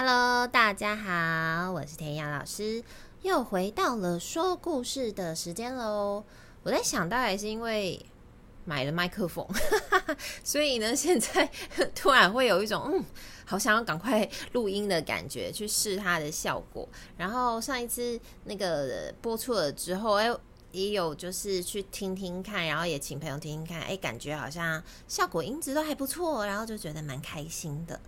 Hello，大家好，我是田雅老师，又回到了说故事的时间喽。我在想，大概是因为买了麦克风，所以呢，现在突然会有一种嗯，好想要赶快录音的感觉，去试它的效果。然后上一次那个播出了之后，哎，也有就是去听听看，然后也请朋友听听看，哎，感觉好像效果音质都还不错，然后就觉得蛮开心的。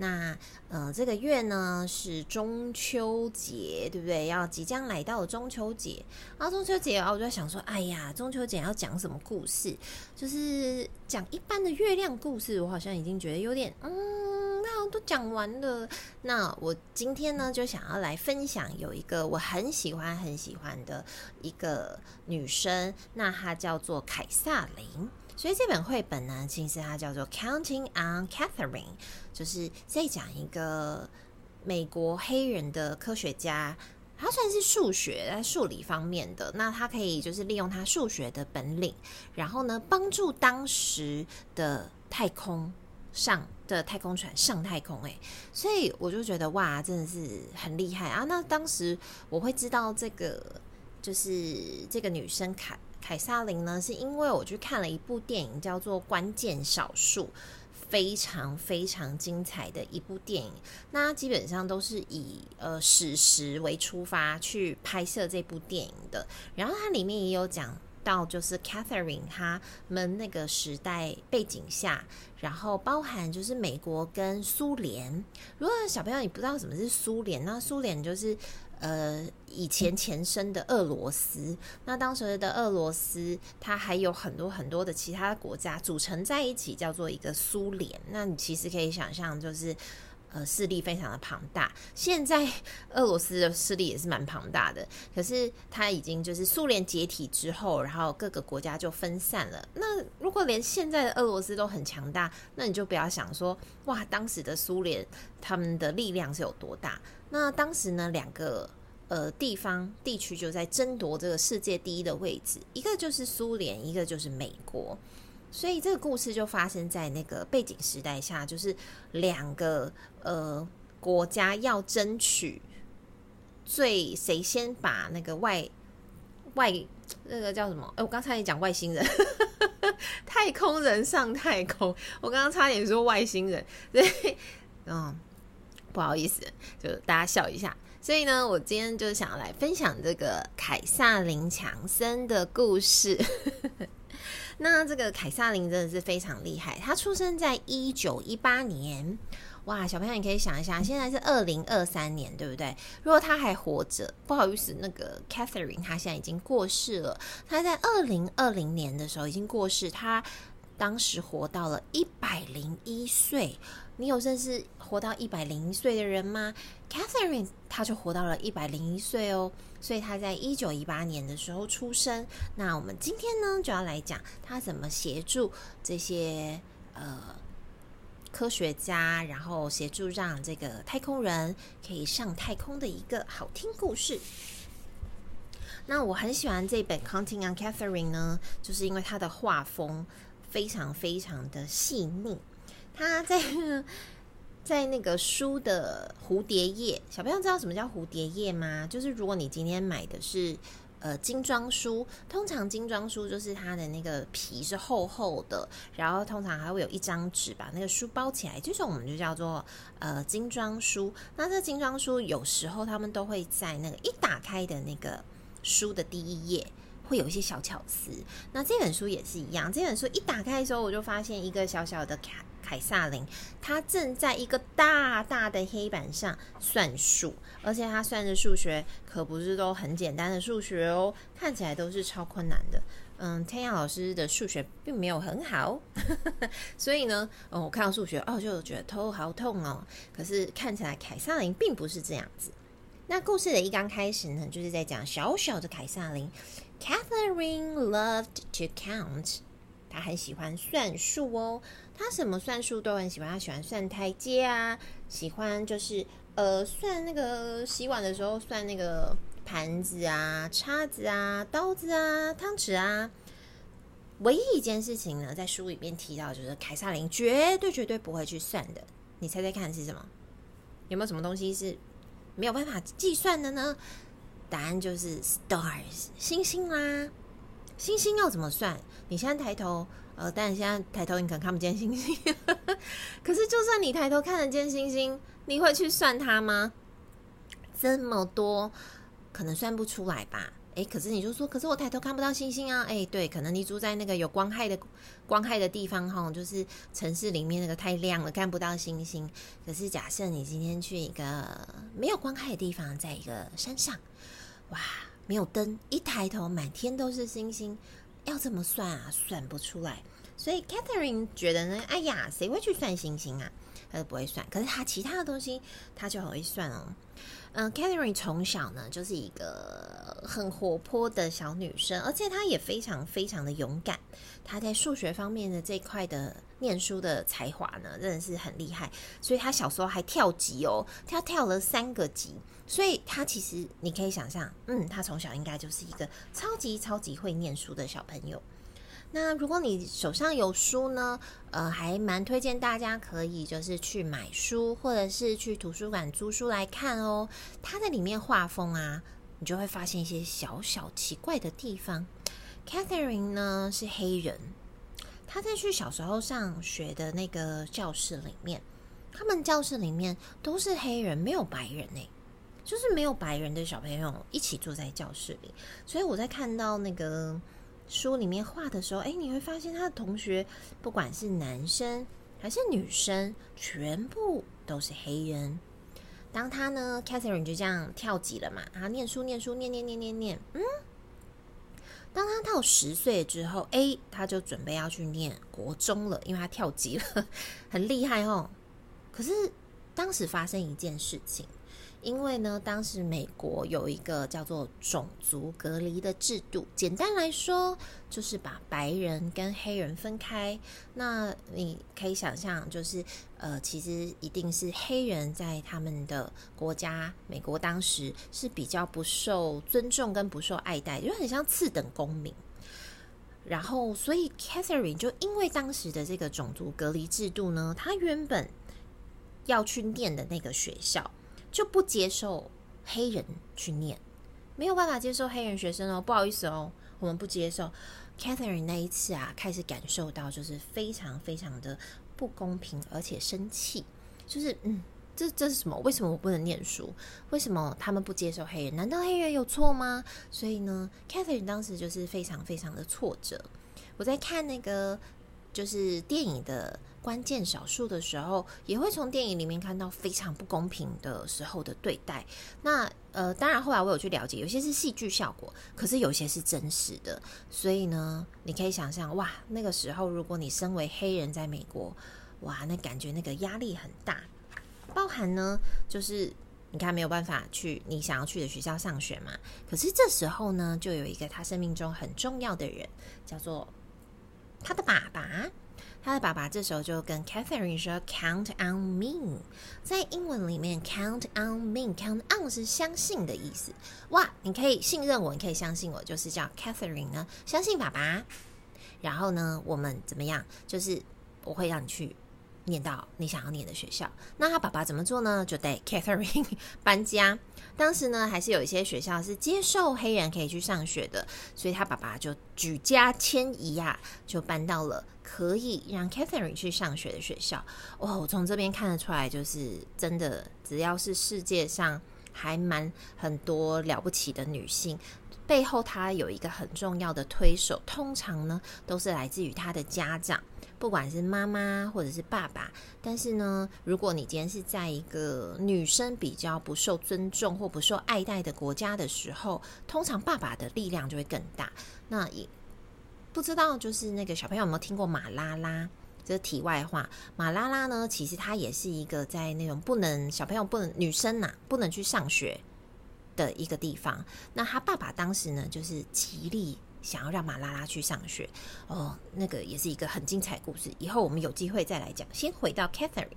那呃，这个月呢是中秋节，对不对？要即将来到中秋节，然后中秋节啊，我就在想说，哎呀，中秋节要讲什么故事？就是讲一般的月亮故事，我好像已经觉得有点，嗯，那都讲完了。那我今天呢，就想要来分享有一个我很喜欢很喜欢的一个女生，那她叫做凯萨琳。所以这本绘本呢，其实它叫做《Counting on Catherine》，就是在讲一个美国黑人的科学家，他算是数学在数理方面的。那他可以就是利用他数学的本领，然后呢，帮助当时的太空上的太空船上太空。诶，所以我就觉得哇，真的是很厉害啊！那当时我会知道这个，就是这个女生卡。凯撒琳呢，是因为我去看了一部电影，叫做《关键少数》，非常非常精彩的一部电影。那基本上都是以呃史实为出发去拍摄这部电影的。然后它里面也有讲到，就是 Catherine 他们那个时代背景下，然后包含就是美国跟苏联。如果小朋友你不知道什么是苏联，那苏联就是。呃，以前前身的俄罗斯，那当时的俄罗斯，它还有很多很多的其他国家组成在一起，叫做一个苏联。那你其实可以想象，就是呃，势力非常的庞大。现在俄罗斯的势力也是蛮庞大的，可是它已经就是苏联解体之后，然后各个国家就分散了。那如果连现在的俄罗斯都很强大，那你就不要想说，哇，当时的苏联他们的力量是有多大。那当时呢，两个呃地方地区就在争夺这个世界第一的位置，一个就是苏联，一个就是美国。所以这个故事就发生在那个背景时代下，就是两个呃国家要争取最谁先把那个外外那个叫什么？哎、我刚才也讲外星人，太空人上太空，我刚刚差点说外星人，对，嗯。不好意思，就大家笑一下。所以呢，我今天就想要来分享这个凯萨琳强森的故事。那这个凯萨琳真的是非常厉害，她出生在一九一八年。哇，小朋友你可以想一下，现在是二零二三年，对不对？如果他还活着，不好意思，那个 Catherine 她现在已经过世了。他在二零二零年的时候已经过世，她当时活到了一百零一岁。你有认识活到一百零一岁的人吗？Catherine，她就活到了一百零一岁哦，所以她在一九一八年的时候出生。那我们今天呢，就要来讲她怎么协助这些呃科学家，然后协助让这个太空人可以上太空的一个好听故事。那我很喜欢这本《Counting on Catherine》呢，就是因为它的画风非常非常的细腻。他在 在那个书的蝴蝶页，小朋友知道什么叫蝴蝶页吗？就是如果你今天买的是呃精装书，通常精装书就是它的那个皮是厚厚的，然后通常还会有一张纸把那个书包起来，这种我们就叫做呃精装书。那这精装书有时候他们都会在那个一打开的那个书的第一页会有一些小巧思。那这本书也是一样，这本书一打开的时候，我就发现一个小小的卡。凯撒琳，他正在一个大大的黑板上算数，而且他算的数学可不是都很简单的数学哦，看起来都是超困难的。嗯，弹雅老师的数学并没有很好，所以呢，哦，我看到数学哦，就觉得头好痛哦。可是看起来凯撒琳并不是这样子。那故事的一刚开始呢，就是在讲小小的凯撒琳，Catherine loved to count。他很喜欢算数哦，他什么算数都很喜欢。他喜欢算台阶啊，喜欢就是呃算那个洗碗的时候算那个盘子啊、叉子啊、刀子啊、汤匙啊。唯一一件事情呢，在书里面提到，就是凯撒琳绝对绝对不会去算的。你猜猜看是什么？有没有什么东西是没有办法计算的呢？答案就是 stars 星星啦。星星要怎么算？你现在抬头，呃，但现在抬头你可能看不见星星。可是就算你抬头看得见星星，你会去算它吗？这么多，可能算不出来吧。诶，可是你就说，可是我抬头看不到星星啊！诶，对，可能你住在那个有光害的光害的地方哈，就是城市里面那个太亮了，看不到星星。可是假设你今天去一个没有光害的地方，在一个山上，哇，没有灯，一抬头满天都是星星，要怎么算啊？算不出来。所以 Catherine 觉得呢，哎呀，谁会去算星星啊？他都不会算。可是他其他的东西，他就很会算哦。嗯，Catherine 从小呢就是一个很活泼的小女生，而且她也非常非常的勇敢。她在数学方面的这块的念书的才华呢，真的是很厉害。所以他小时候还跳级哦，他跳了三个级。所以他其实你可以想象，嗯，他从小应该就是一个超级超级会念书的小朋友。那如果你手上有书呢，呃，还蛮推荐大家可以就是去买书，或者是去图书馆租书来看哦。它在里面画风啊，你就会发现一些小小奇怪的地方。Catherine 呢是黑人，他在去小时候上学的那个教室里面，他们教室里面都是黑人，没有白人呢，就是没有白人的小朋友一起坐在教室里。所以我在看到那个。书里面画的时候，哎，你会发现他的同学，不管是男生还是女生，全部都是黑人。当他呢，Catherine 就这样跳级了嘛，他念书念书念念念念念，嗯，当他到十岁之后，哎，他就准备要去念国中了，因为他跳级了，很厉害哦。可是当时发生一件事情。因为呢，当时美国有一个叫做种族隔离的制度，简单来说就是把白人跟黑人分开。那你可以想象，就是呃，其实一定是黑人在他们的国家，美国当时是比较不受尊重跟不受爱戴，就很像次等公民。然后，所以 Catherine 就因为当时的这个种族隔离制度呢，她原本要去念的那个学校。就不接受黑人去念，没有办法接受黑人学生哦，不好意思哦，我们不接受。Catherine 那一次啊，开始感受到就是非常非常的不公平，而且生气，就是嗯，这这是什么？为什么我不能念书？为什么他们不接受黑人？难道黑人有错吗？所以呢，Catherine 当时就是非常非常的挫折。我在看那个就是电影的。关键少数的时候，也会从电影里面看到非常不公平的时候的对待。那呃，当然后来我有去了解，有些是戏剧效果，可是有些是真实的。所以呢，你可以想象，哇，那个时候如果你身为黑人在美国，哇，那感觉那个压力很大。包含呢，就是你看没有办法去你想要去的学校上学嘛。可是这时候呢，就有一个他生命中很重要的人，叫做他的爸爸。他的爸爸这时候就跟 Catherine 说：“Count on me。”在英文里面，“Count on me”，“Count on” 是相信的意思。哇，你可以信任我，你可以相信我，就是叫 Catherine 呢，相信爸爸。然后呢，我们怎么样？就是我会让你去。念到你想要念的学校，那他爸爸怎么做呢？就带 Catherine 搬家。当时呢，还是有一些学校是接受黑人可以去上学的，所以他爸爸就举家迁移呀、啊，就搬到了可以让 Catherine 去上学的学校。哇，我从这边看得出来，就是真的，只要是世界上还蛮很多了不起的女性，背后她有一个很重要的推手，通常呢都是来自于她的家长。不管是妈妈或者是爸爸，但是呢，如果你今天是在一个女生比较不受尊重或不受爱戴的国家的时候，通常爸爸的力量就会更大。那也不知道，就是那个小朋友有没有听过马拉拉？这是题外话。马拉拉呢，其实它也是一个在那种不能小朋友不能女生呐、不能去上学的一个地方。那他爸爸当时呢，就是极力。想要让马拉拉去上学哦，那个也是一个很精彩故事。以后我们有机会再来讲。先回到 Catherine，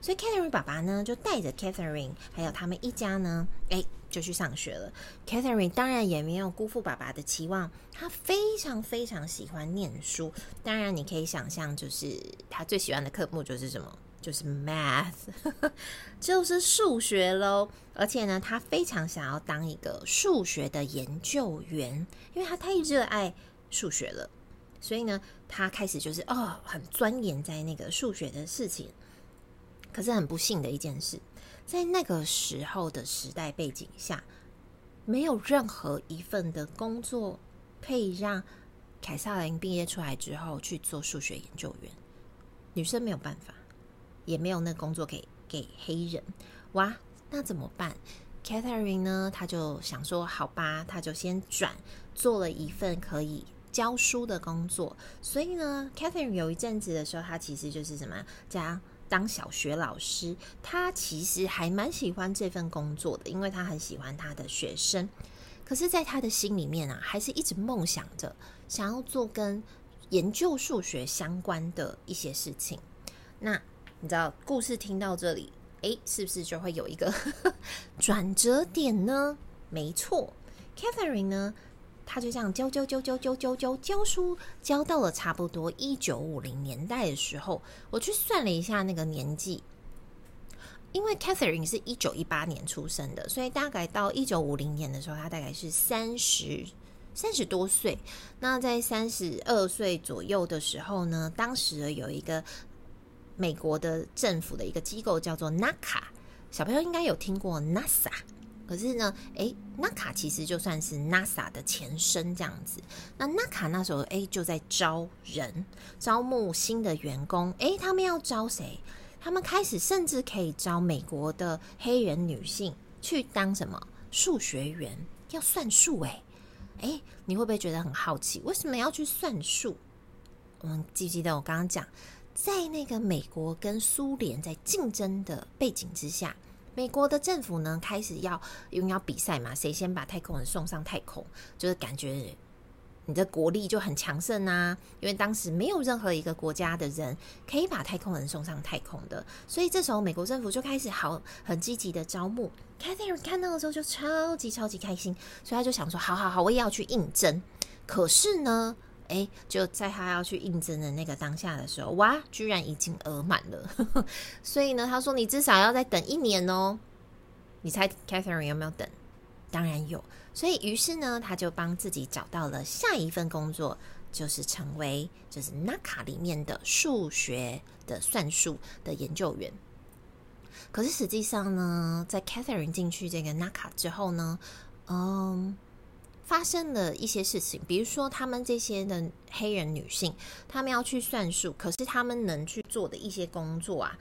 所以 Catherine 爸爸呢就带着 Catherine 还有他们一家呢，哎，就去上学了。Catherine 当然也没有辜负爸爸的期望，他非常非常喜欢念书。当然，你可以想象，就是他最喜欢的科目就是什么就是 math，就是数学喽。而且呢，他非常想要当一个数学的研究员，因为他太热爱数学了。所以呢，他开始就是哦，很钻研在那个数学的事情。可是很不幸的一件事，在那个时候的时代背景下，没有任何一份的工作可以让凯萨琳毕业出来之后去做数学研究员。女生没有办法，也没有那工作给给黑人。哇，那怎么办？Catherine 呢？她就想说，好吧，她就先转做了一份可以教书的工作。所以呢，Catherine 有一阵子的时候，她其实就是什么，加。当小学老师，他其实还蛮喜欢这份工作的，因为他很喜欢他的学生。可是，在他的心里面啊，还是一直梦想着想要做跟研究数学相关的一些事情。那你知道，故事听到这里，诶，是不是就会有一个 转折点呢？没错，Catherine 呢？他就这样教教教教教教教教书，教到了差不多一九五零年代的时候，我去算了一下那个年纪，因为 Catherine 是一九一八年出生的，所以大概到一九五零年的时候，她大概是三十三十多岁。那在三十二岁左右的时候呢，当时有一个美国的政府的一个机构叫做 NACA，小朋友应该有听过 NASA。可是呢，诶，NACA 其实就算是 NASA 的前身这样子。那 NACA 那时候诶就在招人，招募新的员工。诶，他们要招谁？他们开始甚至可以招美国的黑人女性去当什么数学员，要算数诶。诶，你会不会觉得很好奇，为什么要去算数？我们记不记得我刚刚讲，在那个美国跟苏联在竞争的背景之下。美国的政府呢，开始要因为要比赛嘛，谁先把太空人送上太空，就是感觉你的国力就很强盛啊。因为当时没有任何一个国家的人可以把太空人送上太空的，所以这时候美国政府就开始好很积极的招募。Catherine 看到的时候就超级超级开心，所以他就想说：好好好，我也要去应征。可是呢，哎，就在他要去应征的那个当下的时候，哇，居然已经额满了。所以呢，他说你至少要再等一年哦。你猜 Catherine 有没有等？当然有。所以于是呢，他就帮自己找到了下一份工作，就是成为就是 NACA 里面的数学的算术的研究员。可是实际上呢，在 Catherine 进去这个 NACA 之后呢，嗯。发生了一些事情，比如说他们这些的黑人女性，他们要去算数，可是他们能去做的一些工作啊，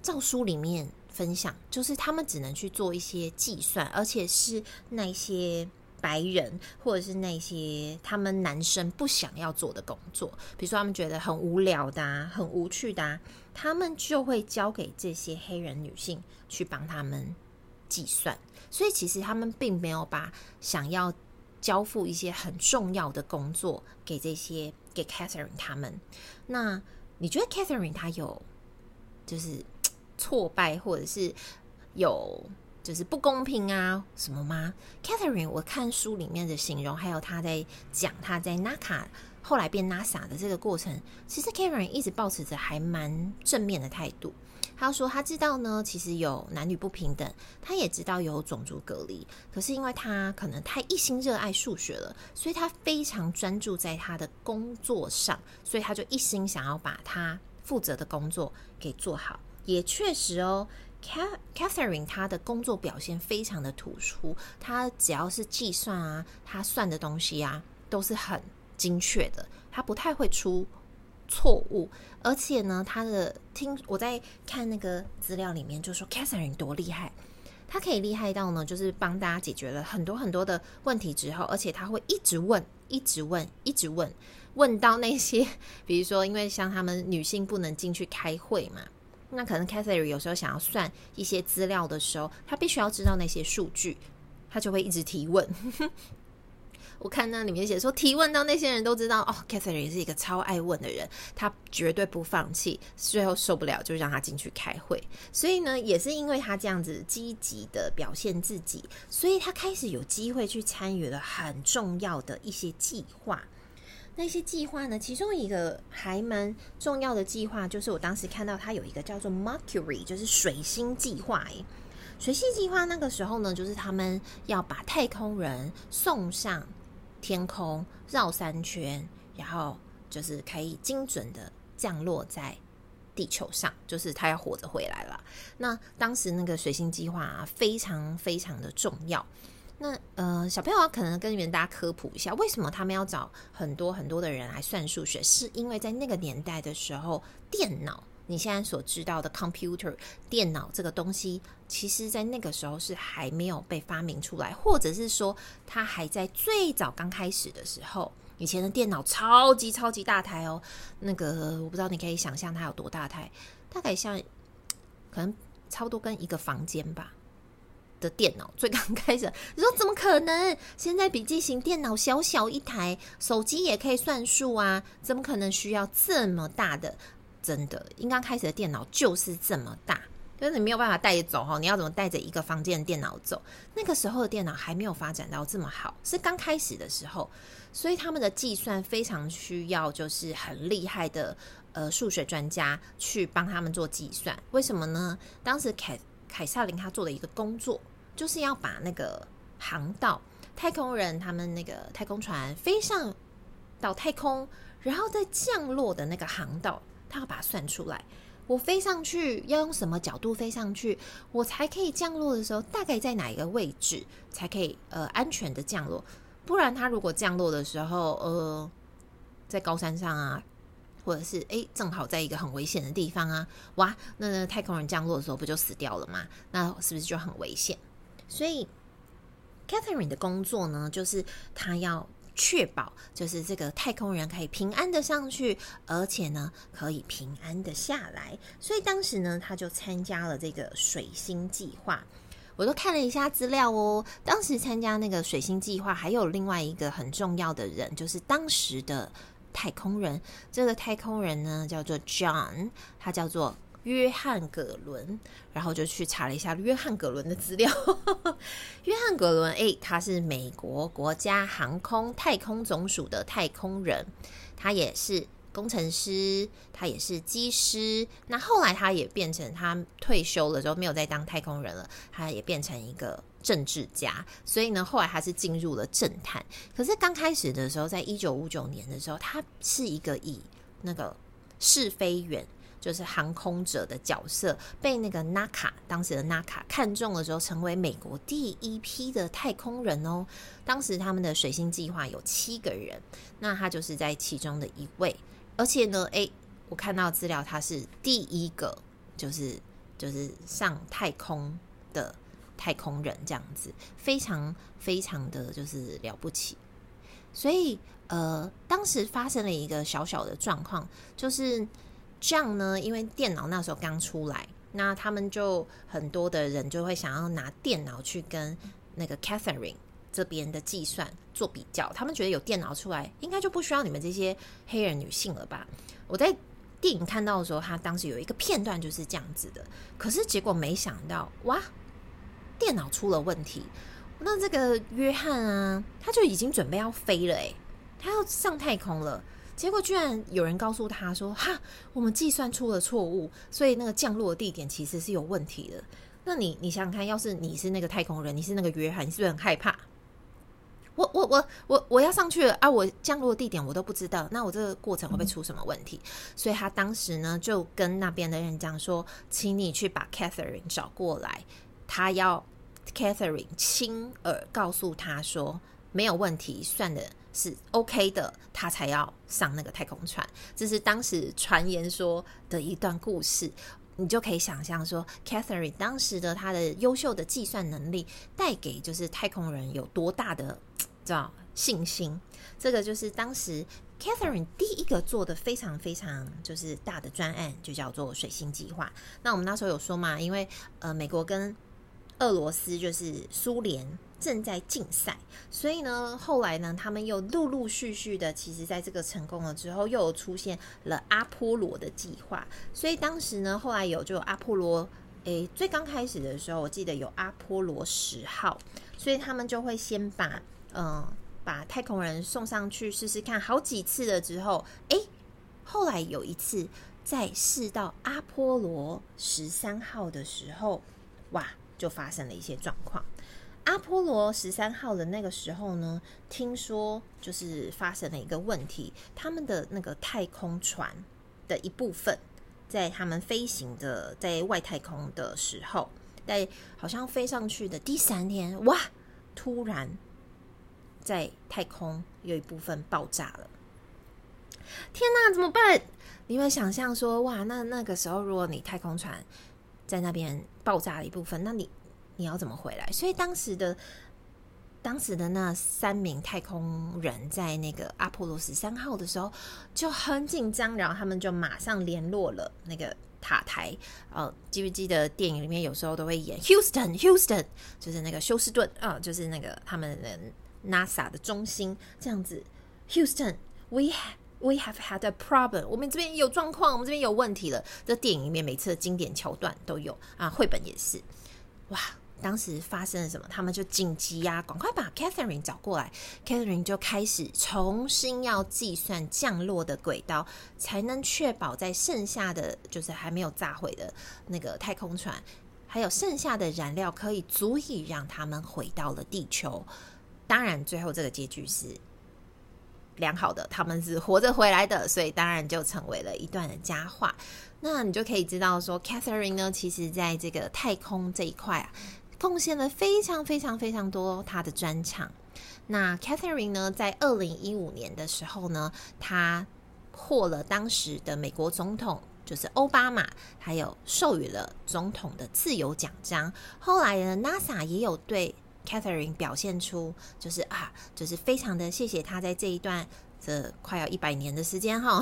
照书里面分享，就是他们只能去做一些计算，而且是那些白人或者是那些他们男生不想要做的工作，比如说他们觉得很无聊的，很无趣的，他们就会交给这些黑人女性去帮他们计算，所以其实他们并没有把想要。交付一些很重要的工作给这些给 Catherine 他们。那你觉得 Catherine 她有就是挫败，或者是有就是不公平啊什么吗？Catherine，我看书里面的形容，还有他在讲他在 NACA 后来变 NASA 的这个过程，其实 Catherine 一直抱持着还蛮正面的态度。他说：“他知道呢，其实有男女不平等，他也知道有种族隔离。可是因为他可能太一心热爱数学了，所以他非常专注在他的工作上，所以他就一心想要把他负责的工作给做好。也确实哦，Catherine 他的工作表现非常的突出，他只要是计算啊，他算的东西啊，都是很精确的，他不太会出。”错误，而且呢，他的听我在看那个资料里面就说，Catherine 多厉害，他可以厉害到呢，就是帮大家解决了很多很多的问题之后，而且他会一直问，一直问，一直问，问到那些，比如说，因为像他们女性不能进去开会嘛，那可能 Catherine 有时候想要算一些资料的时候，他必须要知道那些数据，他就会一直提问。我看那里面写说，提问到那些人都知道哦，Catherine 也是一个超爱问的人，他绝对不放弃，最后受不了就让他进去开会。所以呢，也是因为他这样子积极的表现自己，所以他开始有机会去参与了很重要的一些计划。那些计划呢，其中一个还蛮重要的计划，就是我当时看到它有一个叫做 Mercury，就是水星计划。诶，水星计划那个时候呢，就是他们要把太空人送上天空绕三圈，然后就是可以精准的降落在地球上，就是他要活着回来了。那当时那个水星计划啊，非常非常的重要。那呃，小朋友可能跟你们大家科普一下，为什么他们要找很多很多的人来算数学？是因为在那个年代的时候，电脑你现在所知道的 computer 电脑这个东西，其实在那个时候是还没有被发明出来，或者是说它还在最早刚开始的时候。以前的电脑超级超级大台哦，那个我不知道你可以想象它有多大台，大概像可能差不多跟一个房间吧。的电脑最刚开始，你说怎么可能？现在笔记型电脑小小一台，手机也可以算数啊，怎么可能需要这么大的？真的，应刚开始的电脑就是这么大，就是你没有办法带走哈。你要怎么带着一个房间的电脑走？那个时候的电脑还没有发展到这么好，是刚开始的时候，所以他们的计算非常需要，就是很厉害的呃数学专家去帮他们做计算。为什么呢？当时凯凯撒琳他做的一个工作。就是要把那个航道，太空人他们那个太空船飞上到太空，然后再降落的那个航道，他要把它算出来。我飞上去要用什么角度飞上去，我才可以降落的时候，大概在哪一个位置才可以呃安全的降落？不然他如果降落的时候，呃，在高山上啊，或者是诶正好在一个很危险的地方啊，哇，那那太空人降落的时候不就死掉了吗？那是不是就很危险？所以，Catherine 的工作呢，就是她要确保，就是这个太空人可以平安的上去，而且呢，可以平安的下来。所以当时呢，他就参加了这个水星计划。我都看了一下资料哦。当时参加那个水星计划，还有另外一个很重要的人，就是当时的太空人。这个太空人呢，叫做 John，他叫做。约翰·葛伦，然后就去查了一下约翰·葛伦的资料。约翰·葛伦，诶，他是美国国家航空太空总署的太空人，他也是工程师，他也是机师。那后来他也变成他退休了之后没有再当太空人了，他也变成一个政治家。所以呢，后来他是进入了政坛。可是刚开始的时候，在一九五九年的时候，他是一个以那个试飞员。就是航空者的角色被那个 NACA 当时的 NACA 看中了之后，成为美国第一批的太空人哦。当时他们的水星计划有七个人，那他就是在其中的一位。而且呢，诶，我看到资料，他是第一个，就是就是上太空的太空人，这样子非常非常的就是了不起。所以呃，当时发生了一个小小的状况，就是。这样呢，因为电脑那时候刚出来，那他们就很多的人就会想要拿电脑去跟那个 Catherine 这边的计算做比较。他们觉得有电脑出来，应该就不需要你们这些黑人女性了吧？我在电影看到的时候，他当时有一个片段就是这样子的。可是结果没想到，哇，电脑出了问题。那这个约翰啊，他就已经准备要飞了，诶，他要上太空了。结果居然有人告诉他说：“哈，我们计算出了错误，所以那个降落地点其实是有问题的。”那你你想想看，要是你是那个太空人，你是那个约翰，你是不是很害怕？我我我我我要上去了啊！我降落地点我都不知道，那我这个过程会不会出什么问题？所以他当时呢就跟那边的人讲说：“请你去把 Catherine 找过来，他要 Catherine 亲耳告诉他说没有问题，算的。”是 OK 的，他才要上那个太空船。这是当时传言说的一段故事，你就可以想象说，Catherine 当时的他的优秀的计算能力带给就是太空人有多大的叫信心。这个就是当时 Catherine 第一个做的非常非常就是大的专案，就叫做水星计划。那我们那时候有说嘛，因为呃美国跟俄罗斯就是苏联。正在竞赛，所以呢，后来呢，他们又陆陆续续的，其实在这个成功了之后，又有出现了阿波罗的计划。所以当时呢，后来有就阿波罗，诶，最刚开始的时候，我记得有阿波罗十号，所以他们就会先把嗯把太空人送上去试试看，好几次了之后，诶，后来有一次在试到阿波罗十三号的时候，哇，就发生了一些状况。阿波罗十三号的那个时候呢，听说就是发生了一个问题，他们的那个太空船的一部分，在他们飞行的在外太空的时候，在好像飞上去的第三天，哇，突然在太空有一部分爆炸了。天哪，怎么办？你会想象说，哇，那那个时候如果你太空船在那边爆炸了一部分，那你。你要怎么回来？所以当时的当时的那三名太空人在那个阿波罗十三号的时候就很紧张，然后他们就马上联络了那个塔台。呃，记不记得电影里面有时候都会演 Houston，Houston，就是那个休斯顿啊，呃，就是那个他们的 NASA 的中心这样子。Houston，we we have had a problem，我们这边有状况，我们这边有问题了。这电影里面每次的经典桥段都有啊，绘本也是，哇。当时发生了什么？他们就紧急呀、赶快把 Catherine 找过来。Catherine 就开始重新要计算降落的轨道，才能确保在剩下的就是还没有炸毁的那个太空船，还有剩下的燃料可以足以让他们回到了地球。当然，最后这个结局是良好的，他们是活着回来的，所以当然就成为了一段的佳话。那你就可以知道说，Catherine 呢，其实在这个太空这一块啊。奉献了非常非常非常多他的专场。那 Catherine 呢，在二零一五年的时候呢，他获了当时的美国总统，就是奥巴马，还有授予了总统的自由奖章。后来呢，NASA 也有对 Catherine 表现出，就是啊，就是非常的谢谢他在这一段。这快要一百年的时间哈，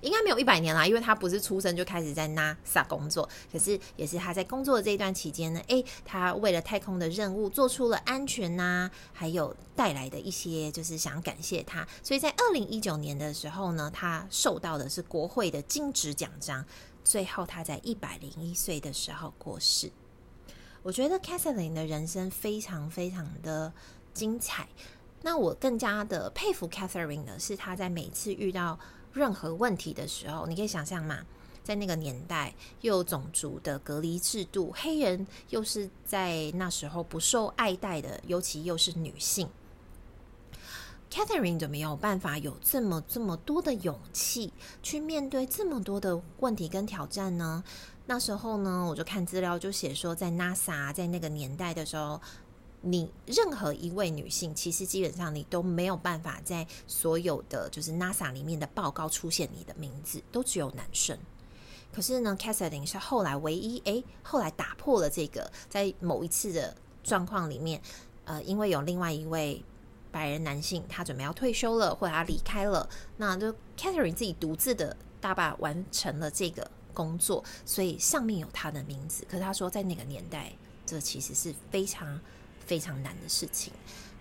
应该没有一百年啦，因为他不是出生就开始在 NASA 工作，可是也是他在工作的这一段期间呢，诶，他为了太空的任务做出了安全呐、啊，还有带来的一些，就是想感谢他，所以在二零一九年的时候呢，他受到的是国会的金质奖章，最后他在一百零一岁的时候过世。我觉得 Catherine 的人生非常非常的精彩。那我更加的佩服 Catherine 的是，她在每次遇到任何问题的时候，你可以想象嘛，在那个年代又有种族的隔离制度，黑人又是在那时候不受爱戴的，尤其又是女性，Catherine 就没有办法有这么这么多的勇气去面对这么多的问题跟挑战呢？那时候呢，我就看资料就写说，在 NASA 在那个年代的时候。你任何一位女性，其实基本上你都没有办法在所有的就是 NASA 里面的报告出现你的名字，都只有男生。可是呢，Catherine 是后来唯一，诶，后来打破了这个，在某一次的状况里面，呃，因为有另外一位白人男性，他准备要退休了，或者他离开了，那就 Catherine 自己独自的大把完成了这个工作，所以上面有他的名字。可是他说，在那个年代，这其实是非常。非常难的事情，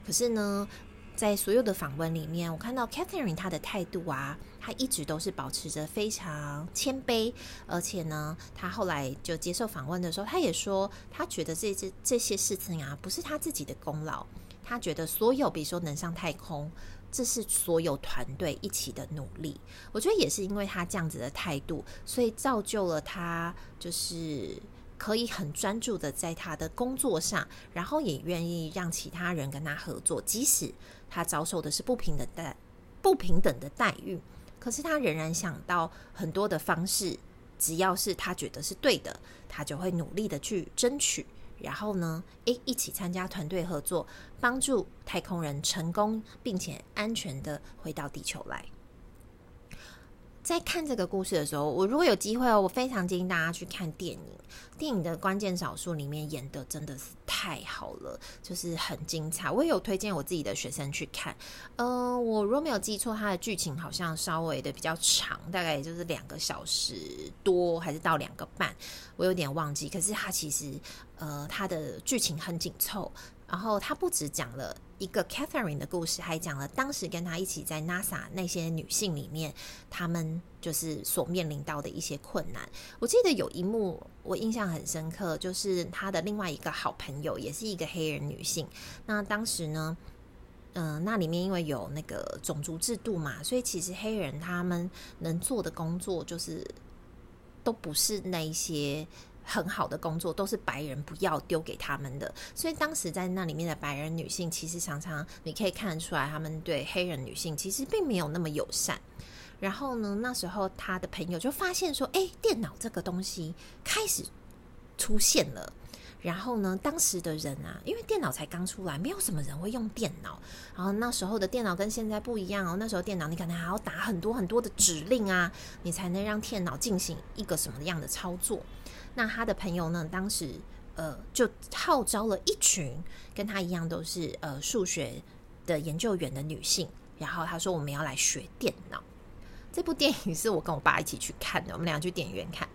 可是呢，在所有的访问里面，我看到 Catherine 她的态度啊，她一直都是保持着非常谦卑，而且呢，她后来就接受访问的时候，她也说，她觉得这些这些事情啊，不是她自己的功劳，她觉得所有，比如说能上太空，这是所有团队一起的努力。我觉得也是因为她这样子的态度，所以造就了她就是。可以很专注的在他的工作上，然后也愿意让其他人跟他合作，即使他遭受的是不平等的不平等的待遇，可是他仍然想到很多的方式，只要是他觉得是对的，他就会努力的去争取，然后呢，诶，一起参加团队合作，帮助太空人成功并且安全的回到地球来。在看这个故事的时候，我如果有机会哦，我非常建议大家去看电影。电影的关键少数里面演的真的是太好了，就是很精彩。我也有推荐我自己的学生去看。嗯、我如果没有记错，它的剧情好像稍微的比较长，大概也就是两个小时多，还是到两个半，我有点忘记。可是它其实，呃，它的剧情很紧凑。然后它不止讲了一个 Catherine 的故事，还讲了当时跟他一起在 NASA 那些女性里面，她们就是所面临到的一些困难。我记得有一幕我印象很深刻，就是他的另外一个好朋友，也是一个黑人女性。那当时呢，嗯、那里面因为有那个种族制度嘛，所以其实黑人他们能做的工作就是都不是那一些很好的工作，都是白人不要丢给他们的。所以当时在那里面的白人女性，其实常常你可以看得出来，他们对黑人女性其实并没有那么友善。然后呢，那时候他的朋友就发现说：“哎，电脑这个东西开始出现了。”然后呢，当时的人啊，因为电脑才刚出来，没有什么人会用电脑。然后那时候的电脑跟现在不一样哦。那时候电脑你可能还要打很多很多的指令啊，你才能让电脑进行一个什么样的操作。那他的朋友呢，当时呃就号召了一群跟他一样都是呃数学的研究员的女性，然后他说我们要来学电脑。这部电影是我跟我爸一起去看的，我们俩去电影院看。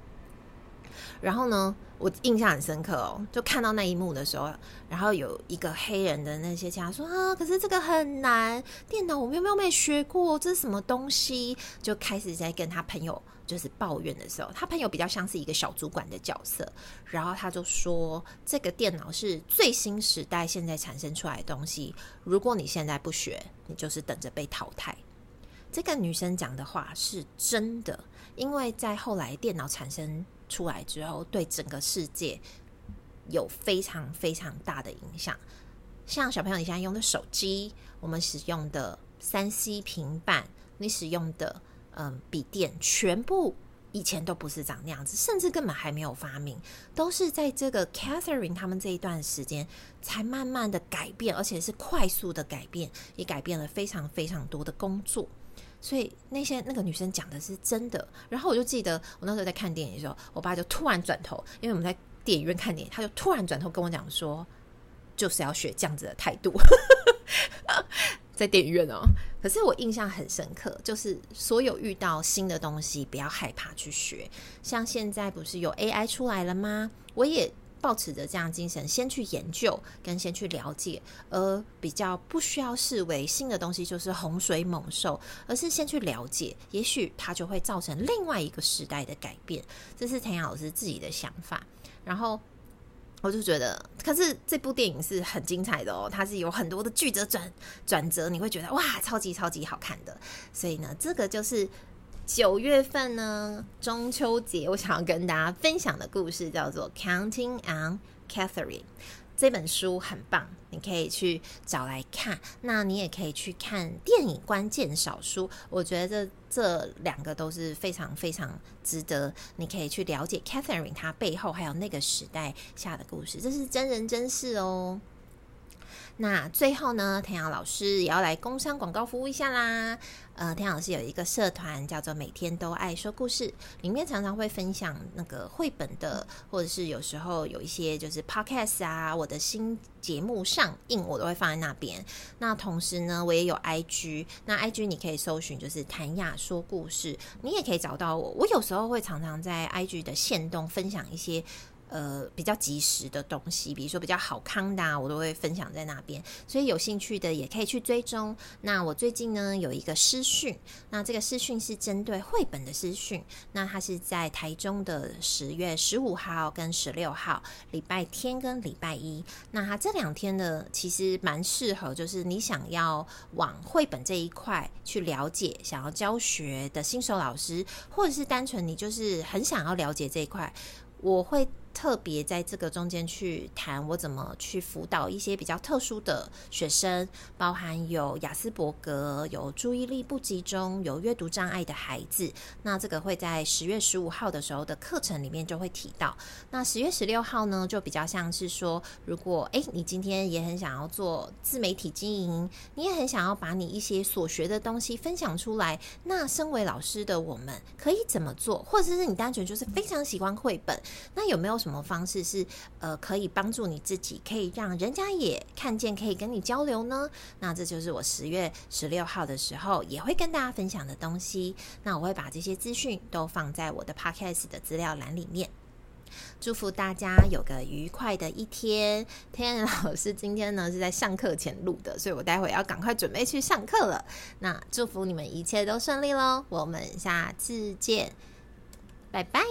然后呢，我印象很深刻哦，就看到那一幕的时候，然后有一个黑人的那些家说啊，可是这个很难，电脑我们有没有没学过，这是什么东西？就开始在跟他朋友就是抱怨的时候，他朋友比较像是一个小主管的角色，然后他就说，这个电脑是最新时代现在产生出来的东西，如果你现在不学，你就是等着被淘汰。这个女生讲的话是真的，因为在后来电脑产生。出来之后，对整个世界有非常非常大的影响。像小朋友，你现在用的手机，我们使用的三 C 平板，你使用的嗯笔电，全部以前都不是长那样子，甚至根本还没有发明，都是在这个 Catherine 他们这一段时间才慢慢的改变，而且是快速的改变，也改变了非常非常多的工作。所以那些那个女生讲的是真的，然后我就记得我那时候在看电影的时候，我爸就突然转头，因为我们在电影院看电影，他就突然转头跟我讲说，就是要学这样子的态度，在电影院哦。可是我印象很深刻，就是所有遇到新的东西，不要害怕去学。像现在不是有 AI 出来了吗？我也。抱持着这样精神，先去研究跟先去了解，而比较不需要视为新的东西就是洪水猛兽，而是先去了解，也许它就会造成另外一个时代的改变。这是弹雅老师自己的想法。然后我就觉得，可是这部电影是很精彩的哦，它是有很多的曲折转转折，你会觉得哇，超级超级好看的。所以呢，这个就是。九月份呢，中秋节，我想要跟大家分享的故事叫做《Counting on Catherine》。这本书很棒，你可以去找来看。那你也可以去看电影关键少书，我觉得这这两个都是非常非常值得，你可以去了解 Catherine 她背后还有那个时代下的故事，这是真人真事哦。那最后呢，弹雅老师也要来工商广告服务一下啦。呃，弹雅老师有一个社团叫做“每天都爱说故事”，里面常常会分享那个绘本的，或者是有时候有一些就是 podcast 啊，我的新节目上映，我都会放在那边。那同时呢，我也有 IG，那 IG 你可以搜寻就是“谭雅说故事”，你也可以找到我。我有时候会常常在 IG 的线动分享一些。呃，比较及时的东西，比如说比较好康的啊，我都会分享在那边，所以有兴趣的也可以去追踪。那我最近呢有一个视讯，那这个视讯是针对绘本的视讯，那它是在台中的十月十五号跟十六号，礼拜天跟礼拜一。那它这两天呢，其实蛮适合，就是你想要往绘本这一块去了解，想要教学的新手老师，或者是单纯你就是很想要了解这一块，我会。特别在这个中间去谈我怎么去辅导一些比较特殊的学生，包含有亚斯伯格、有注意力不集中、有阅读障碍的孩子。那这个会在十月十五号的时候的课程里面就会提到。那十月十六号呢，就比较像是说，如果诶你今天也很想要做自媒体经营，你也很想要把你一些所学的东西分享出来，那身为老师的我们可以怎么做？或者是你单纯就是非常喜欢绘本，那有没有什么？什么方式是呃可以帮助你自己，可以让人家也看见，可以跟你交流呢？那这就是我十月十六号的时候也会跟大家分享的东西。那我会把这些资讯都放在我的 podcast 的资料栏里面。祝福大家有个愉快的一天。天老师今天呢是在上课前录的，所以我待会要赶快准备去上课了。那祝福你们一切都顺利喽！我们下次见，拜拜。